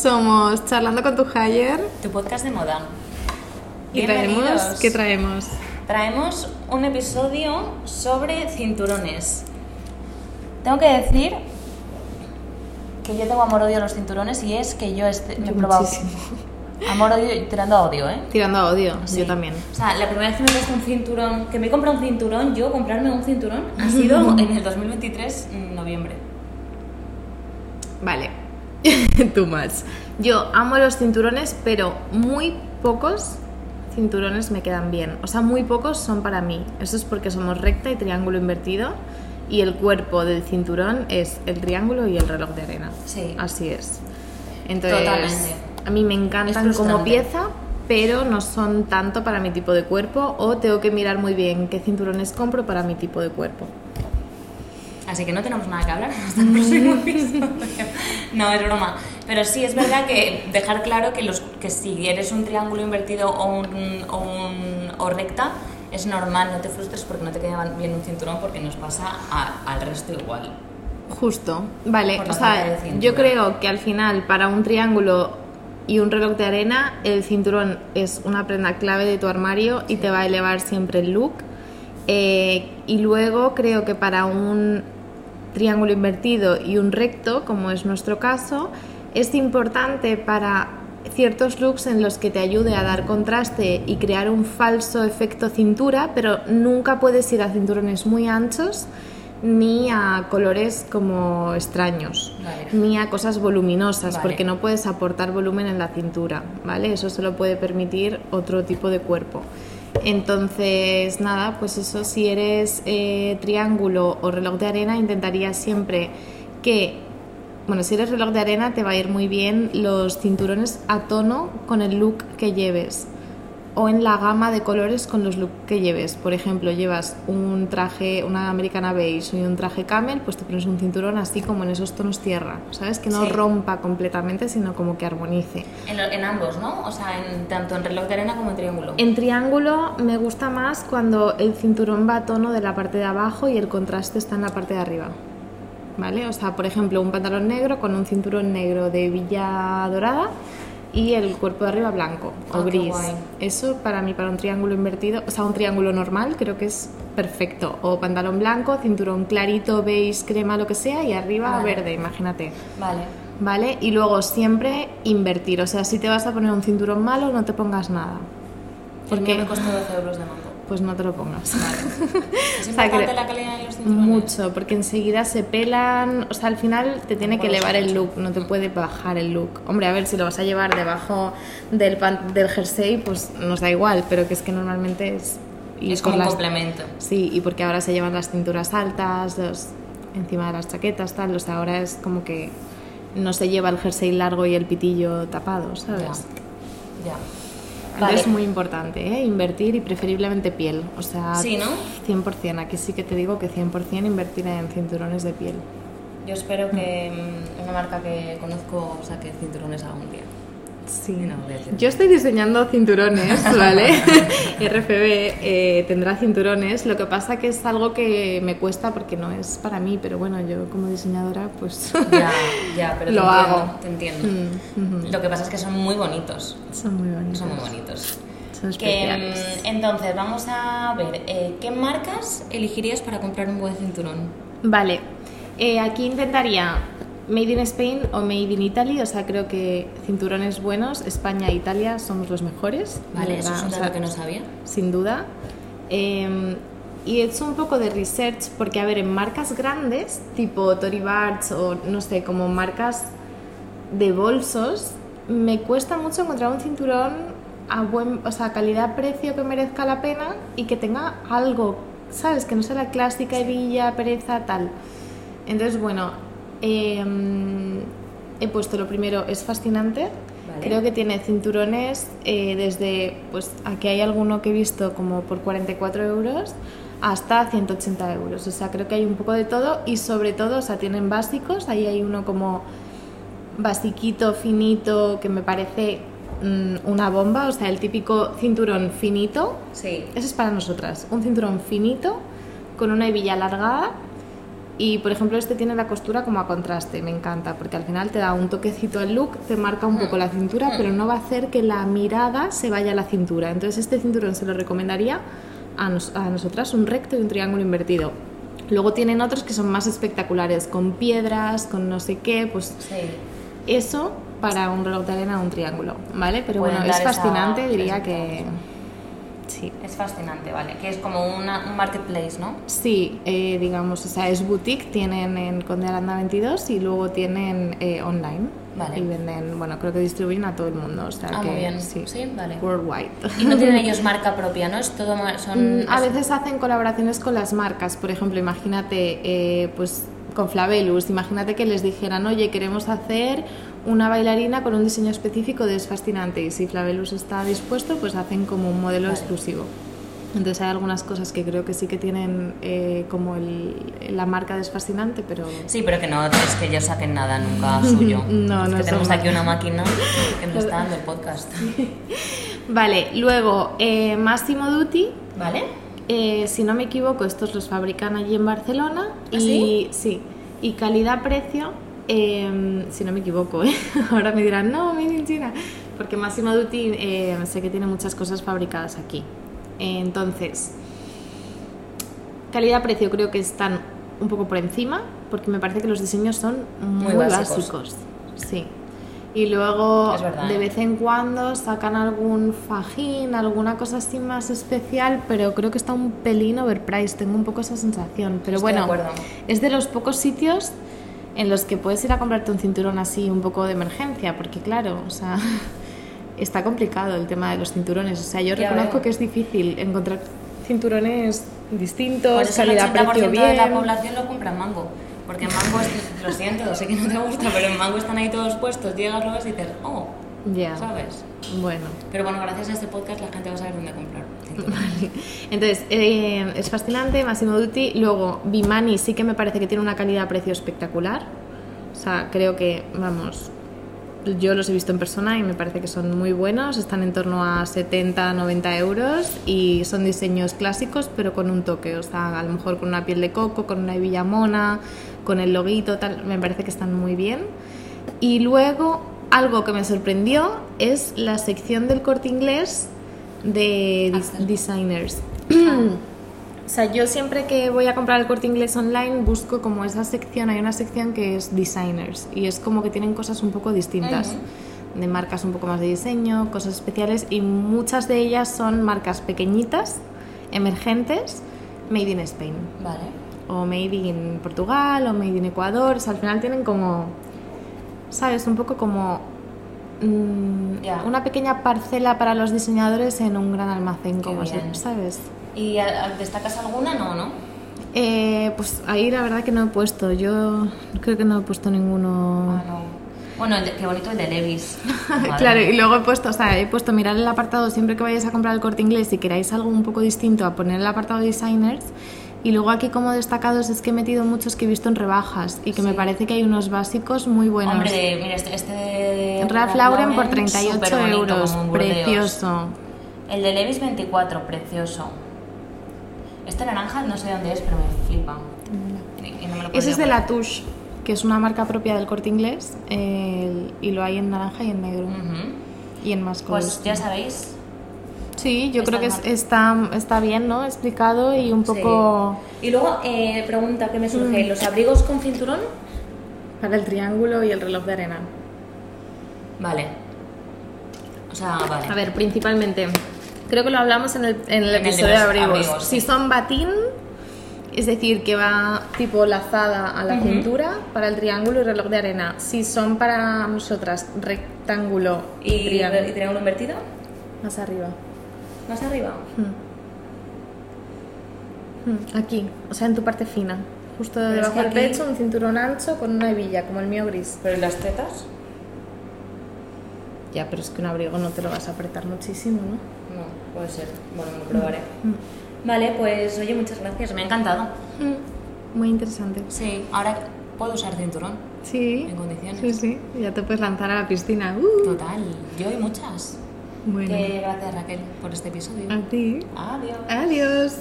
Somos Charlando con tu Hire tu podcast de moda. y traemos. ¿qué traemos? Traemos un episodio sobre cinturones. Tengo que decir que yo tengo amor-odio a los cinturones y es que yo este- he probado amor-odio y tirando a odio, ¿eh? Tirando a odio, Sí. yo también. O sea, la primera vez que me he un cinturón, que me he comprado un cinturón, yo comprarme un cinturón ha sido en el 2023, en noviembre. Vale, too much. Yo amo los cinturones, pero muy pocos cinturones me quedan bien. O sea, muy pocos son para mí. Eso es porque somos recta y triángulo invertido y el cuerpo del cinturón es el triángulo y el reloj de arena. Sí. Así es. Entonces, Totalmente. a mí me encantan como pieza, pero no son tanto para mi tipo de cuerpo o tengo que mirar muy bien qué cinturones compro para mi tipo de cuerpo. Así que no tenemos nada que hablar hasta el próximo episodio. No, es broma. Pero sí es verdad que dejar claro que, los, que si eres un triángulo invertido o, un, o, un- o recta, es normal, no te frustres porque no te queda bien un cinturón porque nos pasa a- al resto igual. Justo, vale, o sea, yo creo que al final para un triángulo y un reloj de arena, el cinturón es una prenda clave de tu armario y te va a elevar siempre el look. Eh, y luego creo que para un triángulo invertido y un recto, como es nuestro caso, es importante para ciertos looks en los que te ayude a dar contraste y crear un falso efecto cintura, pero nunca puedes ir a cinturones muy anchos ni a colores como extraños, Vale. ni a cosas voluminosas, Vale. porque no puedes aportar volumen en la cintura, ¿vale? Eso se lo puede permitir otro tipo de cuerpo. Entonces, nada, pues eso, si eres eh, triángulo o reloj de arena, intentaría siempre que, bueno, si eres reloj de arena, te va a ir muy bien los cinturones a tono con el look que lleves o en la gama de colores con los looks que lleves. Por ejemplo, llevas un traje, una americana beige y un traje camel, pues te pones un cinturón así como en esos tonos tierra, ¿sabes? Que no Sí. rompa completamente, sino como que armonice. En, lo- en ambos, ¿no? O sea, en, tanto en reloj de arena como en triángulo. En triángulo me gusta más cuando el cinturón va a tono de la parte de abajo y el contraste está en la parte de arriba. ¿Vale? O sea, por ejemplo, un pantalón negro con un cinturón negro de villa dorada y el cuerpo de arriba blanco Ah, o qué gris. Eso para mí, para un triángulo invertido, o sea, un triángulo normal, creo que es perfecto. O pantalón blanco, cinturón clarito, beige, crema, lo que sea, y arriba Vale. verde, imagínate. Vale. ¿Vale? Y luego siempre invertir. O sea, si te vas a poner un cinturón malo, no te pongas nada. Porque me costó 12 euros de mango. Pues no te lo pongas. ¿Es O sea, importante la calidad de los cinturones? Mucho, porque enseguida se pelan, o sea, al final te tiene que elevar el look, no te puede bajar el look. Hombre, a ver, si lo vas a llevar debajo del, pan- del jersey, pues nos da igual, pero que es que normalmente es... y Es como un las- complemento. Sí, y porque ahora se llevan las cinturas altas, los, encima de las chaquetas, tal, o sea, ahora es como que no se lleva el jersey largo y el pitillo tapado, ¿sabes? Ya. Es muy importante, ¿eh? Invertir y preferiblemente piel. O sea, Sí, ¿no? 100%. Aquí sí que te digo que 100% invertir en cinturones de piel. Yo espero que mm, una marca que conozco saque cinturones algún día. Sí. No. Yo estoy diseñando cinturones, ¿vale? RFB eh, tendrá cinturones. Lo que pasa que es algo que me cuesta porque no es para mí, pero bueno, yo como diseñadora, pues Ya, ya, pero te Lo entiendo, hago. Te entiendo. Mm. Lo que pasa es que son muy bonitos. son muy bonitos. Son muy bonitos. Son Que, especiales. mm, entonces, vamos a ver, eh, ¿qué marcas elegirías para comprar un buen cinturón? Vale, eh, aquí intentaría Made in Spain o Made in Italy, o sea, creo que cinturones buenos, España e Italia somos los mejores. Vale, eso es un o sea, que no sabía. sin duda. Eh, y he hecho un poco de research porque, a ver, en marcas grandes, tipo Tory Burch o no sé, como marcas de bolsos, me cuesta mucho encontrar un cinturón a buen, o sea, calidad-precio que merezca la pena y que tenga algo, ¿sabes? Que no sea la clásica hebilla, pereza, tal. Entonces, bueno, eh, he puesto lo primero, es fascinante. Vale. Creo que tiene cinturones eh, desde, pues aquí hay alguno que he visto como por 44 euros hasta 180 euros. O sea, creo que hay un poco de todo y sobre todo, o sea, tienen básicos. Ahí hay uno como basiquito, finito, que me parece mm, una bomba. O sea, el típico cinturón finito. Sí. Eso es para nosotras. Un cinturón finito con una hebilla alargada Y por ejemplo, este tiene la costura como a contraste, me encanta, porque al final te da un toquecito al look, te marca un poco la cintura, pero no va a hacer que la mirada se vaya a la cintura. Entonces, este cinturón se lo recomendaría a, nos- a nosotras, un recto y un triángulo invertido. Luego tienen otros que son más espectaculares, con piedras, con no sé qué, pues Sí. eso para un reloj de arena o un triángulo, ¿vale? Pero Pueden bueno, es esa fascinante, diría que. Sí. Es fascinante, ¿vale? Que es como una- un marketplace, ¿no? Sí, eh, digamos, o sea, es boutique, tienen en Conde Aranda 22 y luego tienen eh, online. Vale. Y venden, bueno, creo que distribuyen a todo el mundo, o sea Ah, que muy bien. sí. Sí, vale. Worldwide. Y no tienen ellos marca propia, ¿no? Es todo son Mm, a es- veces hacen colaboraciones con las marcas, por ejemplo, imagínate, eh, pues con Flavelus, imagínate que les dijeran, oye, queremos hacer una bailarina con un diseño específico de Es Fascinante y si Flavelus está dispuesto, pues hacen como un modelo Vale. exclusivo. Entonces hay algunas cosas que creo que sí que tienen eh, como el, la marca de Es Fascinante, pero... Sí, pero que no es que ellos saquen nada nunca suyo. No, es no que tenemos aquí una máquina que nos está dando el podcast. Vale, luego eh, Massimo Dutti, ¿Vale? Eh, si no me equivoco, estos los fabrican allí en Barcelona. ¿Ah, y sí? y calidad-precio, eh, si no me equivoco, ¿eh? ahora me dirán, no, made in China, porque Massimo Dutti eh, sé que tiene muchas cosas fabricadas aquí. entonces, calidad-precio creo que están un poco por encima, porque me parece que los diseños son muy, Muy básicos. básicos. Sí. Y luego verdad, de ¿eh? vez en cuando sacan algún fajín, alguna cosa así más especial, pero creo que está un pelín overpriced, tengo un poco esa sensación. Pero Estoy de bueno, acuerdo. es de los pocos sitios en los que puedes ir a comprarte un cinturón así un poco de emergencia, porque claro, o sea, está complicado el tema de los cinturones. O sea, yo Ya reconozco veo. que es difícil encontrar cinturones distintos, eso el 80% calidad-precio de la bien. población lo compra en Mango. Porque en Mango, es- lo siento, sé que no te gusta, pero en Mango están ahí todos puestos. Llegas, lo ves y dices, oh, Ya, ¿sabes? bueno. Pero bueno, gracias a este podcast la gente va a saber dónde comprar. Vale. Entonces, eh, es fascinante, Massimo Dutti. Luego, Bimani sí que me parece que tiene una calidad-precio espectacular. O sea, creo que, vamos, yo los he visto en persona y me parece que son muy buenos. Están en torno a 70, 90 euros y son diseños clásicos, pero con un toque. O sea, a lo mejor con una piel de coco, con una hebilla mona, con el loguito, tal. Me parece que están muy bien. Y luego, algo que me sorprendió es la sección del corte inglés de dis- Axel. o sea, yo siempre que voy a comprar el corte inglés online busco como esa sección, hay una sección que es designers y es como que tienen cosas un poco distintas. De marcas un poco más de diseño, cosas especiales y muchas de ellas son marcas pequeñitas, emergentes, made in Spain Vale. o made in Portugal o made in Ecuador. O sea, al final tienen como, ¿sabes? Un poco como mm, una pequeña parcela para los diseñadores en un gran almacén, Qué como bien. ¿sabes? ¿Y destacas alguna? No, ¿no? Eh, pues ahí la verdad que no he puesto. Yo creo que no he puesto ninguno. Ah, no. Bueno, el de- qué bonito el de Levis. Claro, y luego he puesto, o sea, he puesto mirar el apartado siempre que vayáis a comprar el corte inglés y queráis algo un poco distinto a poner el apartado designers. Y luego aquí como destacados es que he metido muchos que he visto en rebajas y que me Sí. parece que hay unos básicos muy buenos. Hombre, mira, este, este de Ralph Lauren por 38 superbonito, euros, precioso. El de Levis 24, precioso. Este naranja no sé dónde es, pero me flipa. Y- y no me lo Ese es de la Touche, que es una marca propia del corte inglés y lo hay en naranja y en negro. Ujú. y en más colores. Pues ya sabéis. Sí, yo creo que es- está, está bien, ¿no? Explicado y un poco Sí. Y luego, eh, pregunta que me surge: ¿los abrigos con cinturón? para el triángulo y el reloj de arena. Vale. O sea, vale. A ver, principalmente, creo que lo hablamos en el, en el En el de episodio de abrigos. abrigos, Si sí. son batín, es decir, que va tipo lazada a la cintura para el triángulo y reloj de arena. Si son para nosotras rectángulo y, ¿Y, triángulo, y triángulo invertido? más arriba. Más arriba. Mm. Mm, Aquí, o sea, en tu parte fina. Justo Pero debajo del aquí- pecho, un cinturón ancho con una hebilla, como el mío gris. ¿Pero y las tetas? Ya, pero es que un abrigo no te lo vas a apretar muchísimo, ¿no? No, puede ser. Bueno, lo probaré. Vale, pues oye, muchas gracias. Me ha encantado. Mm, Muy interesante. Sí, ahora puedo usar cinturón. Sí. En condiciones. Sí, sí. Ya te puedes lanzar a la piscina. Uh. Total, yo y muchas. Bueno. Que gracias Raquel por este episodio. A ti. Adiós. Adiós.